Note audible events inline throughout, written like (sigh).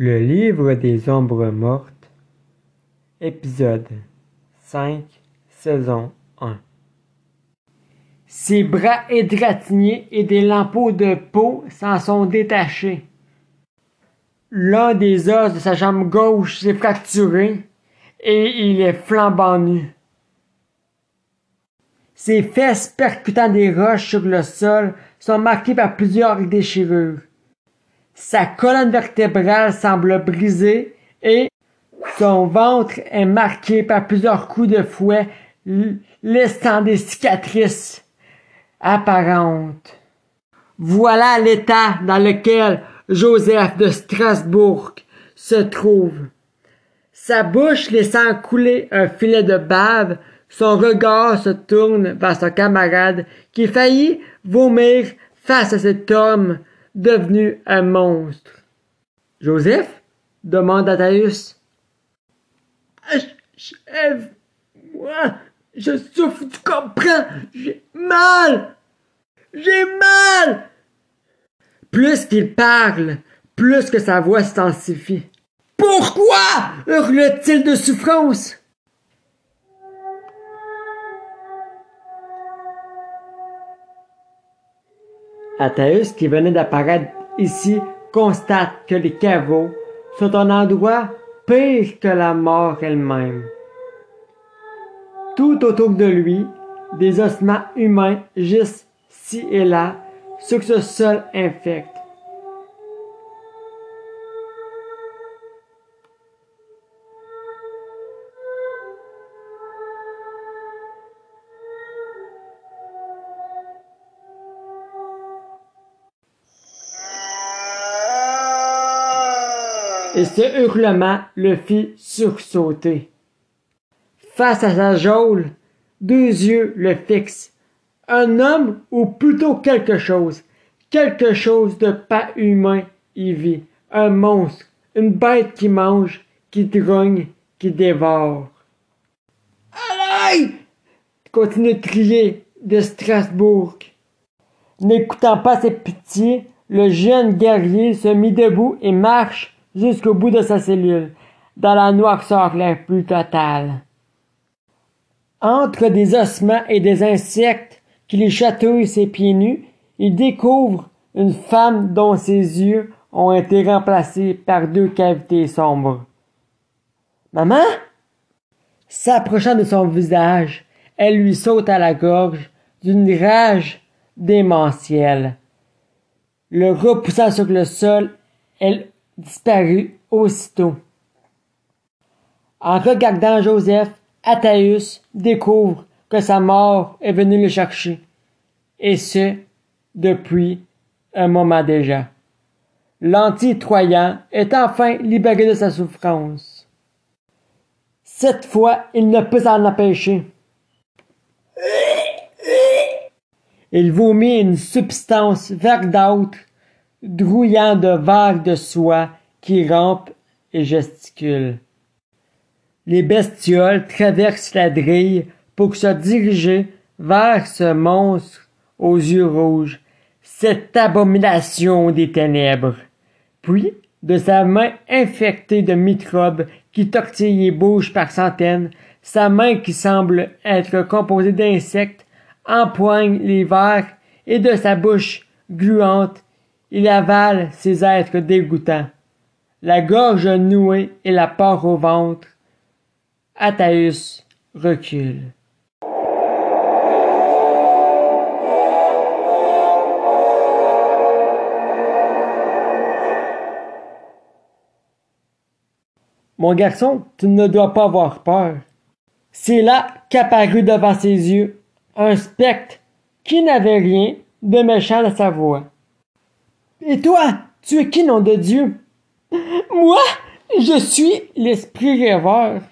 Le livre des ombres mortes, épisode 5, saison 1. Ses bras égratignés et des lampeaux de peau s'en sont détachés. L'un des os de sa jambe gauche s'est fracturé et il est flambant nu. Ses fesses percutant des roches sur le sol sont marquées par plusieurs déchirures. Sa colonne vertébrale semble brisée et son ventre est marqué par plusieurs coups de fouet laissant des cicatrices apparentes. Voilà l'état dans lequel Joseph de Strasbourg se trouve. Sa bouche laissant couler un filet de bave, son regard se tourne vers son camarade qui faillit vomir face à cet homme devenu un monstre. Joseph? demande Athaïus. Chef, moi, je souffre, tu comprends? J'ai mal! J'ai mal! Plus qu'il parle, plus que sa voix s'intensifie. Pourquoi? hurle-t-il de souffrance? Athaeus, qui venait d'apparaître ici, constate que les caveaux sont un endroit pire que la mort elle-même. Tout autour de lui, des ossements humains gisent ci et là sur ce sol infect. Et ce hurlement le fit sursauter. Face à sa geôle, deux yeux le fixent. Un homme ou plutôt quelque chose. Quelque chose de pas humain y vit. Un monstre, une bête qui mange, qui grogne, qui dévore. Allez! continue de crier de Strasbourg. N'écoutant pas ses pitiés, le jeune guerrier se mit debout et marche jusqu'au bout de sa cellule, dans la noirceur la plus totale. Entre des ossements et des insectes qui lui chatouillent ses pieds nus, il découvre une femme dont ses yeux ont été remplacés par deux cavités sombres. Maman? S'approchant de son visage, elle lui saute à la gorge d'une rage démentielle. Le repoussant sur le sol, elle disparut aussitôt. En regardant Joseph, Athaïus découvre que sa mort est venue le chercher, et ce, depuis un moment déjà. L'anti-Troyen est enfin libéré de sa souffrance. Cette fois, il ne peut s'en empêcher. Il vomit une substance verdâtre drouillant de vagues de soie qui rampent et gesticulent. Les bestioles traversent la grille pour se diriger vers ce monstre aux yeux rouges, cette abomination des ténèbres. Puis, de sa main infectée de microbes qui tortillent et bougent par centaines, sa main qui semble être composée d'insectes empoigne les vers et de sa bouche gluante il avale ces êtres dégoûtants. La gorge nouée et la peur au ventre. Athaïus recule. Mon garçon, tu ne dois pas avoir peur. C'est là qu'apparut devant ses yeux un spectre qui n'avait rien de méchant à sa voix. Et toi, tu es qui, nom de Dieu? Moi, je suis l'esprit rêveur.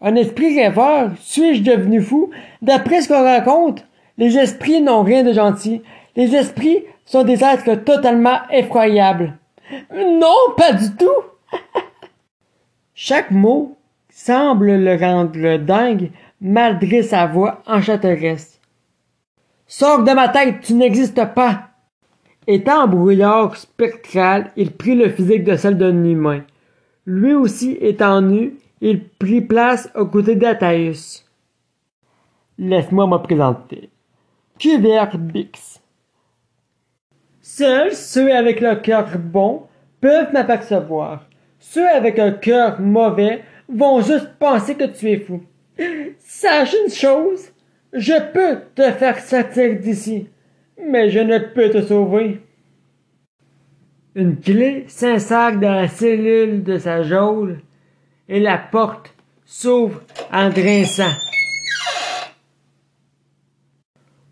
Un esprit rêveur? Suis-je devenu fou? D'après ce qu'on raconte, les esprits n'ont rien de gentil. Les esprits sont des êtres totalement effroyables. Non, pas du tout! (laughs) Chaque mot semble le rendre dingue malgré sa voix enchanteresse. Sors de ma tête, tu n'existes pas! Étant en brouillard spectral, il prit le physique de celle d'un humain. Lui aussi étant nu, il prit place aux côtés d'Athaïs. Laisse-moi me présenter. Cuvert Bix? Seuls ceux avec le cœur bon peuvent m'apercevoir. Ceux avec un cœur mauvais vont juste penser que tu es fou. Sache une chose, je peux te faire sortir d'ici, mais je ne peux te sauver. Une clé s'insère dans la cellule de sa geôle et la porte s'ouvre en grinçant.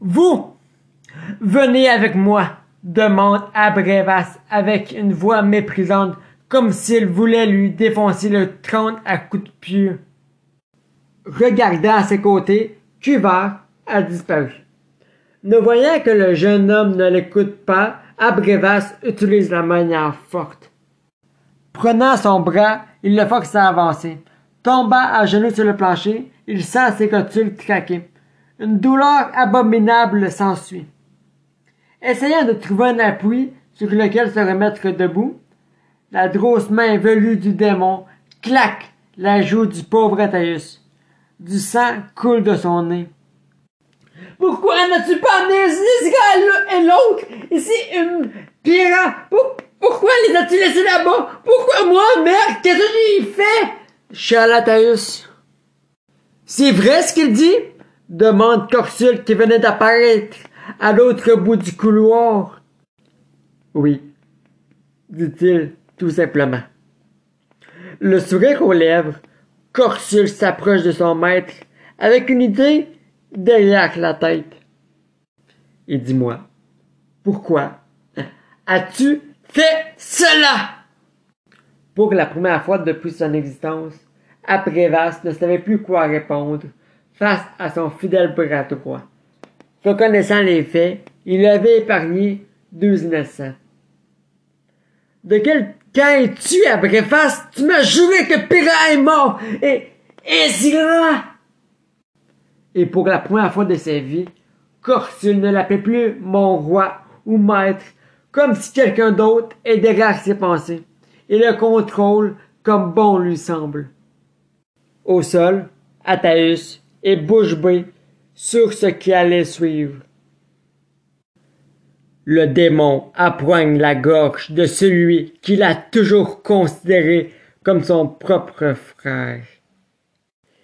Vous, venez avec moi, demande Abrévas avec une voix méprisante, comme s'il voulait lui défoncer le trône à coups de pied. Regardant à ses côtés, Cuvard a disparu. Ne voyant que le jeune homme ne l'écoute pas, Abrévas utilise la manière forte. Prenant son bras, il le force à avancer. Tombant à genoux sur le plancher, il sent ses cotules craquer. Une douleur abominable s'ensuit. Essayant de trouver un appui sur lequel se remettre debout, la grosse main velue du démon claque la joue du pauvre Athaïus. Du sang coule de son nez. Pourquoi n'as-tu pas amené Israël et l'autre ici une Pira Pourquoi les as-tu laissés là-bas? Pourquoi moi, merde Qu'est-ce que j'ai fait? Chalataius. C'est vrai ce qu'il dit? Demande Corsul qui venait d'apparaître à l'autre bout du couloir. Oui, dit-il tout simplement. Le sourire aux lèvres, Corsul s'approche de son maître avec une idée derrière la tête. Et dis-moi, pourquoi as-tu fait cela? Pour la première fois depuis son existence, Aprévas ne savait plus quoi répondre face à son fidèle bras. Reconnaissant les faits, il avait épargné deux innocents. De quel es-tu, Abréfas? Tu m'as juré que Pyrrha est mort et Ezira! Et pour la première fois de sa vie, Corsul ne l'appelait plus mon roi ou maître, comme si quelqu'un d'autre est derrière ses pensées, et le contrôle comme bon lui semble. Au sol, Athaïs et bouche bée sur ce qui allait suivre. Le démon appoigne la gorge de celui qu'il a toujours considéré comme son propre frère.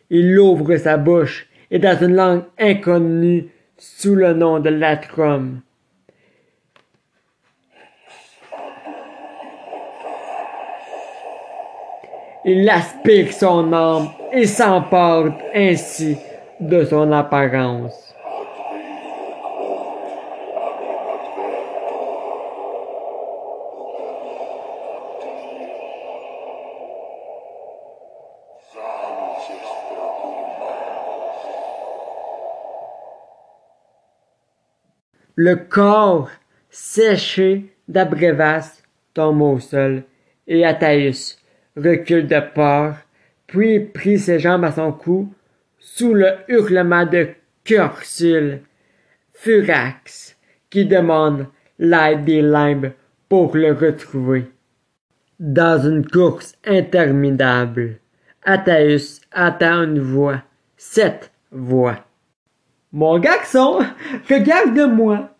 Il ouvre sa bouche et dans une langue inconnue sous le nom de Latrum. Il aspire son âme et s'emporte ainsi de son apparence. Le corps séché d'Abrévas tombe au sol et Athaïs recule de peur, puis prit ses jambes à son cou sous le hurlement de Cursul, Furax, qui demande l'aide des limbes pour le retrouver. Dans une course interminable, Athaïs attend une voix, cette voix. Mon garçon, regarde-moi.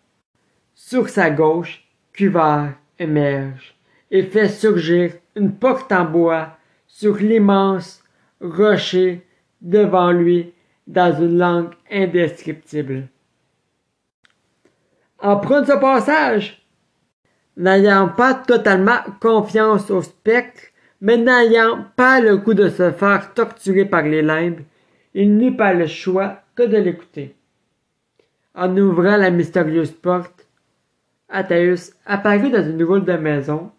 Sur sa gauche, Cuvard émerge et fait surgir une porte en bois sur l'immense rocher devant lui dans une langue indescriptible. Emprunte ce passage. N'ayant pas totalement confiance au spectre, mais n'ayant pas le goût de se faire torturer par les limbes, il n'eut pas le choix que de l'écouter. En ouvrant la mystérieuse porte, Athaeus apparut dans une rôle de maison,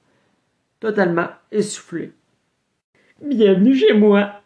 totalement essoufflé. Bienvenue chez moi,